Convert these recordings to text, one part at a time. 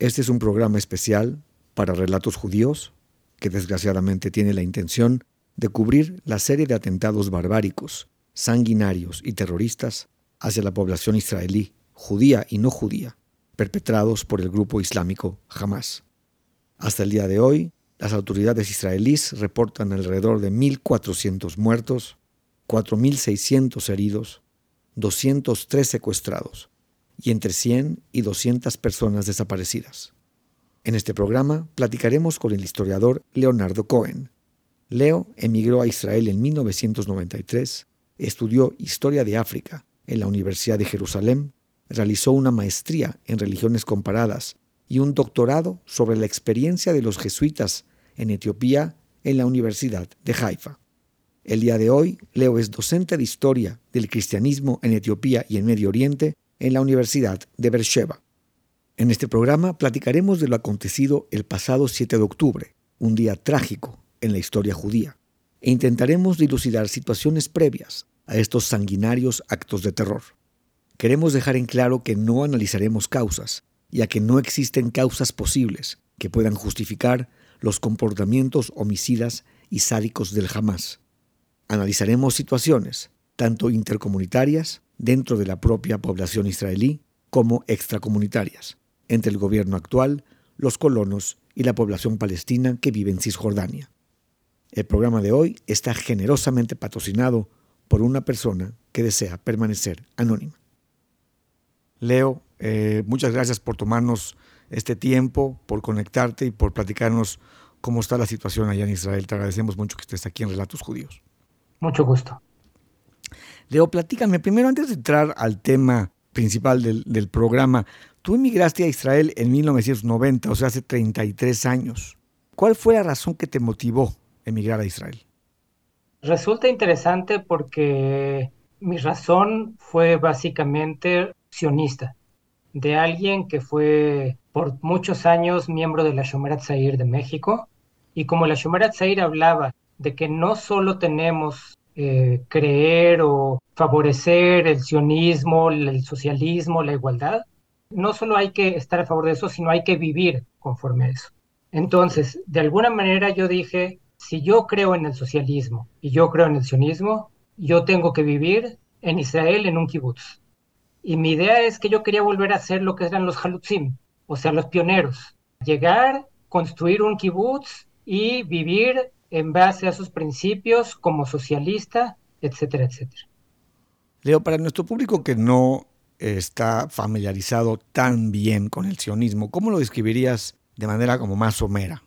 Este es un programa especial para relatos judíos que desgraciadamente tiene la intención de cubrir la serie de atentados barbáricos, sanguinarios y terroristas hacia la población israelí, judía y no judía, perpetrados por el grupo islámico Hamas. Hasta el día de hoy, las autoridades israelíes reportan alrededor de 1.400 muertos, 4.600 heridos, 203 secuestrados y entre 100 y 200 personas desaparecidas. En este programa platicaremos con el historiador Leonardo Cohen. Leo emigró a Israel en 1993, estudió Historia de África en la Universidad de Jerusalén, realizó una maestría en religiones comparadas y un doctorado sobre la experiencia de los jesuitas en Etiopía en la Universidad de Haifa. El día de hoy, Leo es docente de historia del cristianismo en Etiopía y en Medio Oriente en la Universidad de Beersheba. En este programa platicaremos de lo acontecido el pasado 7 de octubre, un día trágico en la historia judía, e intentaremos dilucidar situaciones previas a estos sanguinarios actos de terror. Queremos dejar en claro que no analizaremos causas, ya que no existen causas posibles que puedan justificar los comportamientos homicidas y sádicos del Hamas. Analizaremos situaciones, tanto intercomunitarias, dentro de la propia población israelí, como extracomunitarias, entre el gobierno actual, los colonos y la población palestina que vive en Cisjordania. El programa de hoy está generosamente patrocinado por una persona que desea permanecer anónima. Leo, eh, muchas gracias por tomarnos este tiempo, por conectarte y por platicarnos cómo está la situación allá en Israel. Te agradecemos mucho que estés aquí en Relatos Judíos. Mucho gusto. Leo, platícame primero, antes de entrar al tema principal del, programa, tú emigraste a Israel en 1990, o sea, hace 33 años. ¿Cuál fue la razón que te motivó emigrar a Israel? Resulta interesante porque mi razón fue básicamente sionista, de alguien que fue por muchos años miembro de la Shomerat Zair de México, y como la Shomerat Zair hablaba de que no solo tenemos eh, creer o favorecer el sionismo, el socialismo, la igualdad, no solo hay que estar a favor de eso, sino hay que vivir conforme a eso. Entonces, de alguna manera yo dije, si yo creo en el socialismo y yo creo en el sionismo, yo tengo que vivir en Israel en un kibutz. Y mi idea es que yo quería volver a hacer lo que eran los halutzim, o sea, los pioneros. Llegar, construir un kibutz y vivir en base a sus principios como socialista, etcétera, etcétera. Leo, para nuestro público que no está familiarizado tan bien con el sionismo, ¿cómo lo describirías de manera como más somera?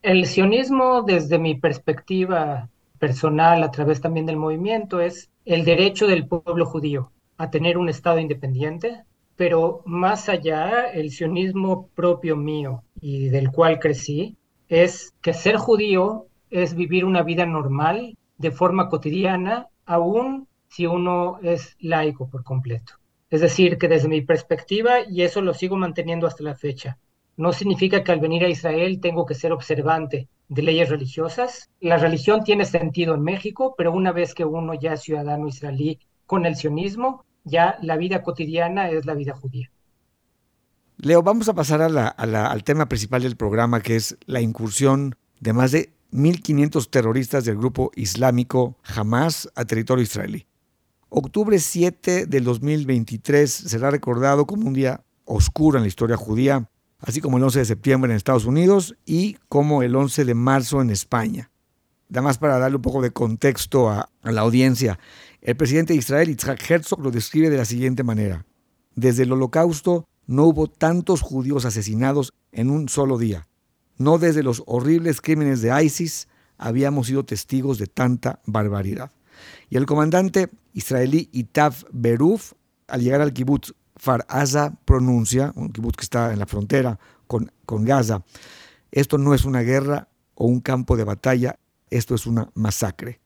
El sionismo, desde mi perspectiva personal, a través también del movimiento, es el derecho del pueblo judío a tener un Estado independiente, pero más allá, el sionismo propio mío y del cual crecí, es que ser judío es vivir una vida normal de forma cotidiana, aún si uno es laico por completo. Es decir, que desde mi perspectiva, y eso lo sigo manteniendo hasta la fecha, no significa que al venir a Israel tengo que ser observante de leyes religiosas. La religión tiene sentido en México, pero una vez que uno ya es ciudadano israelí con el sionismo, ya la vida cotidiana es la vida judía. Leo, vamos a pasar al tema principal del programa, que es la incursión de más de 1.500 terroristas del grupo islámico Hamas a territorio israelí. Octubre 7 del 2023 será recordado como un día oscuro en la historia judía, así como el 11 de septiembre en Estados Unidos y como el 11 de marzo en España. Nada más para darle un poco de contexto a, la audiencia, el presidente de Israel, Yitzhak Herzog, lo describe de la siguiente manera. Desde el holocausto no hubo tantos judíos asesinados en un solo día. No desde los horribles crímenes de ISIS habíamos sido testigos de tanta barbaridad. Y el comandante israelí Itaf Beruf, al llegar al kibbutz Far Aza, pronuncia, un kibbutz que está en la frontera con, con Gaza, esto no es una guerra o un campo de batalla, esto es una masacre.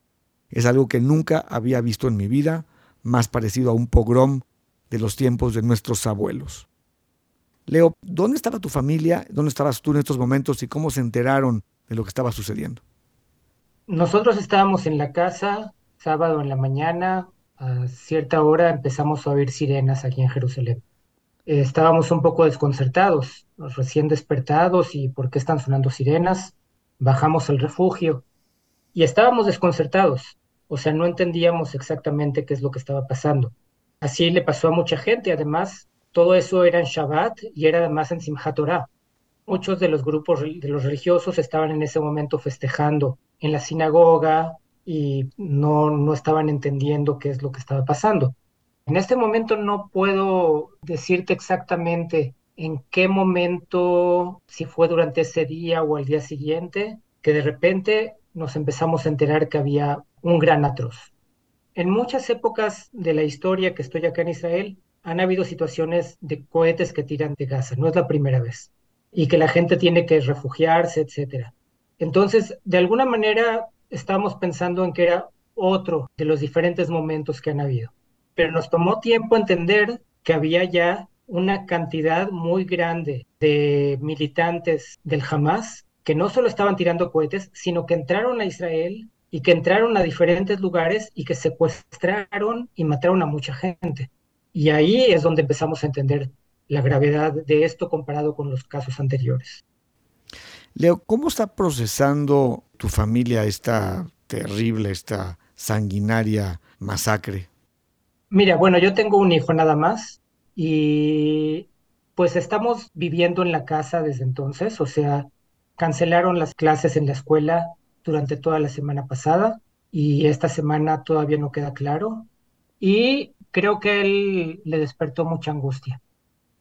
Es algo que nunca había visto en mi vida, más parecido a un pogrom de los tiempos de nuestros abuelos. Leo, ¿dónde estaba tu familia? ¿Dónde estabas tú en estos momentos y cómo se enteraron de lo que estaba sucediendo? Nosotros estábamos en la casa, sábado en la mañana, a cierta hora empezamos a oír sirenas aquí en Jerusalén. estábamos un poco desconcertados, recién despertados y por qué están sonando sirenas. Bajamos al refugio y estábamos desconcertados, o sea, no entendíamos exactamente qué es lo que estaba pasando. Así le pasó a mucha gente, además, todo eso era en Shabbat y era además en Simchat Torah. Muchos de los grupos de los religiosos estaban en ese momento festejando en la sinagoga y no, no estaban entendiendo qué es lo que estaba pasando. En este momento no puedo decirte exactamente en qué momento, si fue durante ese día o al día siguiente, que de repente nos empezamos a enterar que había un gran atroz. En muchas épocas de la historia que estoy acá en Israel, han habido situaciones de cohetes que tiran de Gaza, no es la primera vez, y que la gente tiene que refugiarse, etc. Entonces, de alguna manera, estábamos pensando en que era otro de los diferentes momentos que han habido. Pero nos tomó tiempo entender que había ya una cantidad muy grande de militantes del Hamas que no solo estaban tirando cohetes, sino que entraron a Israel y que entraron a diferentes lugares y que secuestraron y mataron a mucha gente. Y ahí es donde empezamos a entender la gravedad de esto comparado con los casos anteriores. Leo, ¿cómo está procesando tu familia esta terrible, esta sanguinaria masacre? Mira, bueno, yo tengo un hijo nada más y pues estamos viviendo en la casa desde entonces, o sea, cancelaron las clases en la escuela durante toda la semana pasada y esta semana todavía no queda claro y creo que él le despertó mucha angustia.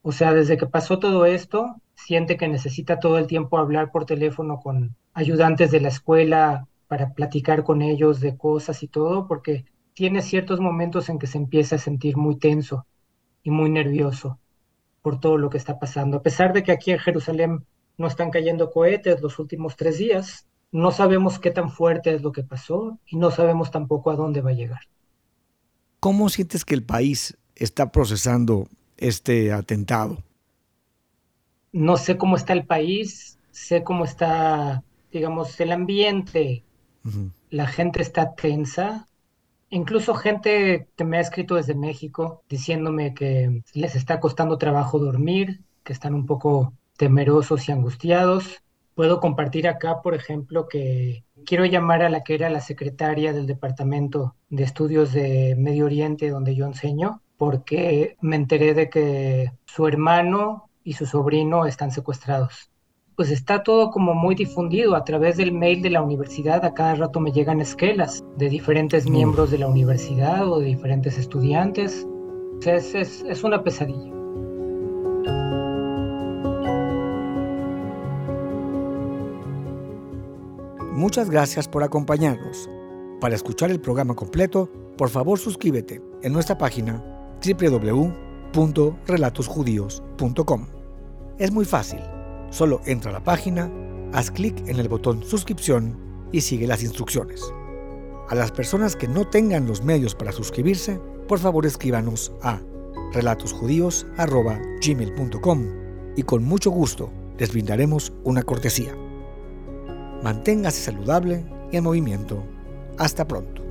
O sea, desde que pasó todo esto, siente que necesita todo el tiempo hablar por teléfono con ayudantes de la escuela para platicar con ellos de cosas y todo, porque tiene ciertos momentos en que se empieza a sentir muy tenso y muy nervioso por todo lo que está pasando. A pesar de que aquí en Jerusalén no están cayendo cohetes los últimos tres días, no sabemos qué tan fuerte es lo que pasó y no sabemos tampoco a dónde va a llegar. ¿Cómo sientes que el país está procesando este atentado? No sé cómo está el país, sé cómo está, digamos, el ambiente. La gente está tensa. Incluso gente que me ha escrito desde México diciéndome que les está costando trabajo dormir, que están un poco temerosos y angustiados. Puedo compartir acá, por ejemplo, que quiero llamar a la que era la secretaria del Departamento de Estudios de Medio Oriente, donde yo enseño, porque me enteré de que su hermano y su sobrino están secuestrados. Pues está todo como muy difundido a través del mail de la universidad. A cada rato me llegan esquelas de diferentes miembros de la universidad o de diferentes estudiantes. Es, es, es una pesadilla. Muchas gracias por acompañarnos. Para escuchar el programa completo, por favor suscríbete en nuestra página www.relatosjudíos.com. Es muy fácil. Solo entra a la página, haz clic en el botón suscripción y sigue las instrucciones. A las personas que no tengan los medios para suscribirse, por favor escríbanos a relatosjudíos.gmail.com y con mucho gusto les brindaremos una cortesía. Manténgase saludable y en movimiento. Hasta pronto.